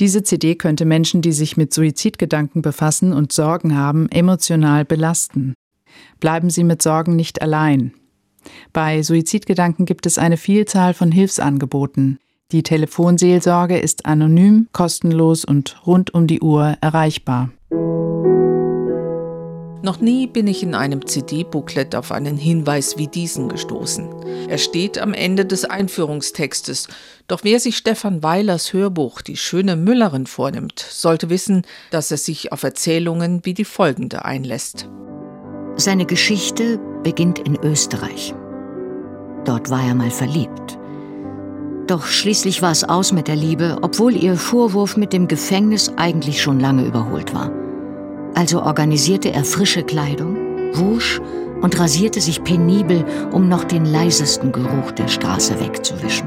Diese CD könnte Menschen, die sich mit Suizidgedanken befassen und Sorgen haben, emotional belasten. Bleiben Sie mit Sorgen nicht allein. Bei Suizidgedanken gibt es eine Vielzahl von Hilfsangeboten. Die Telefonseelsorge ist anonym, kostenlos und rund um die Uhr erreichbar. Noch nie bin ich in einem CD-Booklet auf einen Hinweis wie diesen gestoßen. Er steht am Ende des Einführungstextes. Doch wer sich Stefan Weilers Hörbuch Die schöne Müllerin vornimmt, sollte wissen, dass er sich auf Erzählungen wie die folgende einlässt. Seine Geschichte beginnt in Österreich. Dort war er mal verliebt. Doch schließlich war es aus mit der Liebe, obwohl ihr Vorwurf mit dem Gefängnis eigentlich schon lange überholt war. Also organisierte er frische Kleidung, wusch und rasierte sich penibel, um noch den leisesten Geruch der Straße wegzuwischen.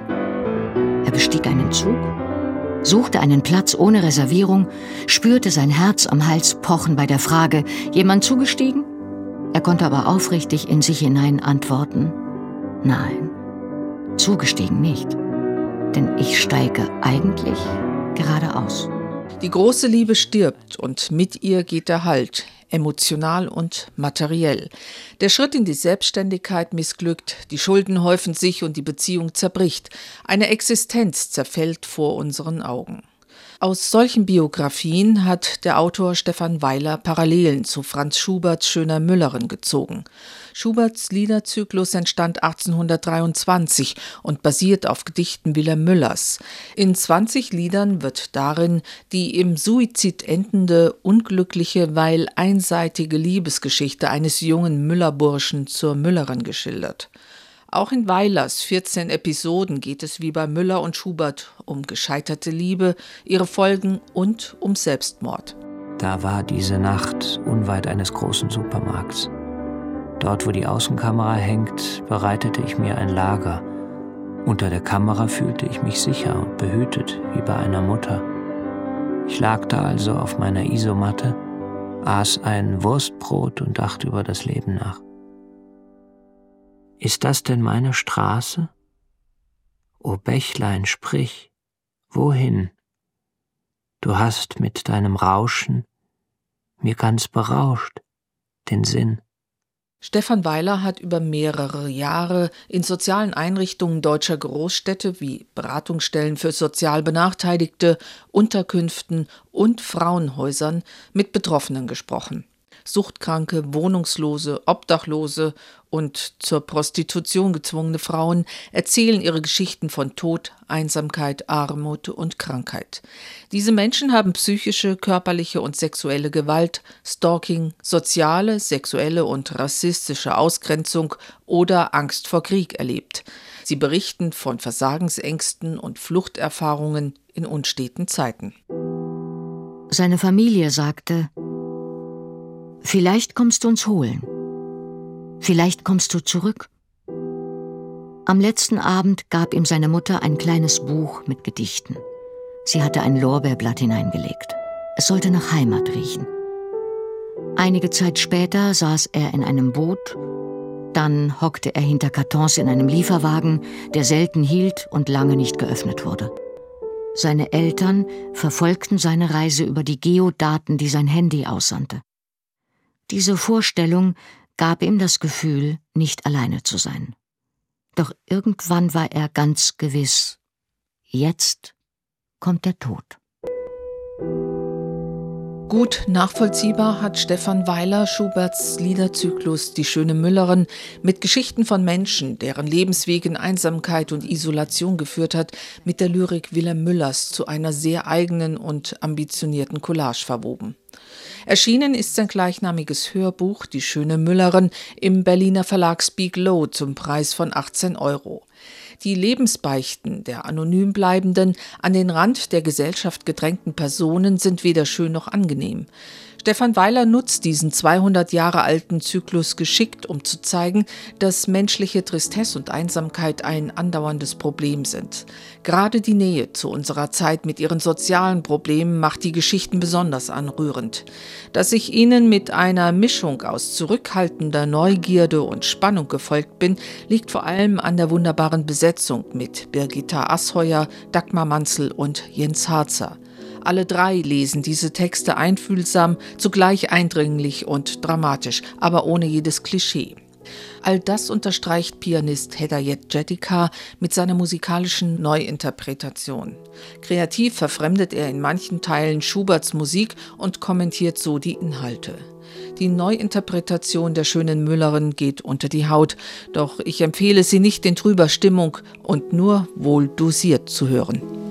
Er bestieg einen Zug, suchte einen Platz ohne Reservierung, spürte sein Herz am Hals pochen bei der Frage, jemand zugestiegen? Er konnte aber aufrichtig in sich hinein antworten, nein, zugestiegen nicht, denn ich steige eigentlich geradeaus. Die große Liebe stirbt und mit ihr geht der Halt, emotional und materiell. Der Schritt in die Selbstständigkeit missglückt, die Schulden häufen sich und die Beziehung zerbricht. Eine Existenz zerfällt vor unseren Augen. Aus solchen Biografien hat der Autor Stefan Weiler Parallelen zu Franz Schuberts Schöner Müllerin gezogen. Schuberts Liederzyklus entstand 1823 und basiert auf Gedichten Wilhelm Müllers. In 20 Liedern wird darin die im Suizid endende, unglückliche, weil einseitige Liebesgeschichte eines jungen Müllerburschen zur Müllerin geschildert. Auch in Weilers 14 Episoden geht es wie bei Müller und Schubert um gescheiterte Liebe, ihre Folgen und um Selbstmord. Da war diese Nacht unweit eines großen Supermarkts. Dort, wo die Außenkamera hängt, bereitete ich mir ein Lager. Unter der Kamera fühlte ich mich sicher und behütet wie bei einer Mutter. Ich lag da also auf meiner Isomatte, aß ein Wurstbrot und dachte über das Leben nach. Ist das denn meine Straße? O Bächlein, sprich, wohin? Du hast mit deinem Rauschen mir ganz berauscht den Sinn. Stefan Weiler hat über mehrere Jahre in sozialen Einrichtungen deutscher Großstädte wie Beratungsstellen für sozial Benachteiligte, Unterkünften und Frauenhäusern mit Betroffenen gesprochen. Suchtkranke, Wohnungslose, Obdachlose und zur Prostitution gezwungene Frauen erzählen ihre Geschichten von Tod, Einsamkeit, Armut und Krankheit. Diese Menschen haben psychische, körperliche und sexuelle Gewalt, Stalking, soziale, sexuelle und rassistische Ausgrenzung oder Angst vor Krieg erlebt. Sie berichten von Versagensängsten und Fluchterfahrungen in unsteten Zeiten. Seine Familie sagte, Vielleicht kommst du uns holen. Vielleicht kommst du zurück. Am letzten Abend gab ihm seine Mutter ein kleines Buch mit Gedichten. Sie hatte ein Lorbeerblatt hineingelegt. Es sollte nach Heimat riechen. Einige Zeit später saß er in einem Boot, dann hockte er hinter Kartons in einem Lieferwagen, der selten hielt und lange nicht geöffnet wurde. Seine Eltern verfolgten seine Reise über die Geodaten, die sein Handy aussandte. Diese Vorstellung gab ihm das Gefühl, nicht alleine zu sein. Doch irgendwann war er ganz gewiss, jetzt kommt der Tod. Gut nachvollziehbar hat Stefan Weiler Schuberts Liederzyklus Die schöne Müllerin mit Geschichten von Menschen, deren Lebensweg in Einsamkeit und Isolation geführt hat, mit der Lyrik Wilhelm Müllers zu einer sehr eigenen und ambitionierten Collage verwoben. Erschienen ist sein gleichnamiges Hörbuch Die schöne Müllerin im Berliner Verlag Speak Low zum Preis von 18 Euro. Die Lebensbeichten der anonym bleibenden, an den Rand der Gesellschaft gedrängten Personen sind weder schön noch angenehm. Stefan Weiler nutzt diesen 200 Jahre alten Zyklus geschickt, um zu zeigen, dass menschliche Tristesse und Einsamkeit ein andauerndes Problem sind. Gerade die Nähe zu unserer Zeit mit ihren sozialen Problemen macht die Geschichten besonders anrührend. Dass ich ihnen mit einer Mischung aus zurückhaltender Neugierde und Spannung gefolgt bin, liegt vor allem an der wunderbaren Besetzung mit Birgitta Asheuer, Dagmar Manzel und Jens Harzer. Alle drei lesen diese Texte einfühlsam, zugleich eindringlich und dramatisch, aber ohne jedes Klischee. All das unterstreicht Pianist Hedayet Jedika mit seiner musikalischen Neuinterpretation. Kreativ verfremdet er in manchen Teilen Schuberts Musik und kommentiert so die Inhalte. Die Neuinterpretation der schönen Müllerin geht unter die Haut, doch ich empfehle sie nicht in trüber Stimmung und nur wohl dosiert zu hören.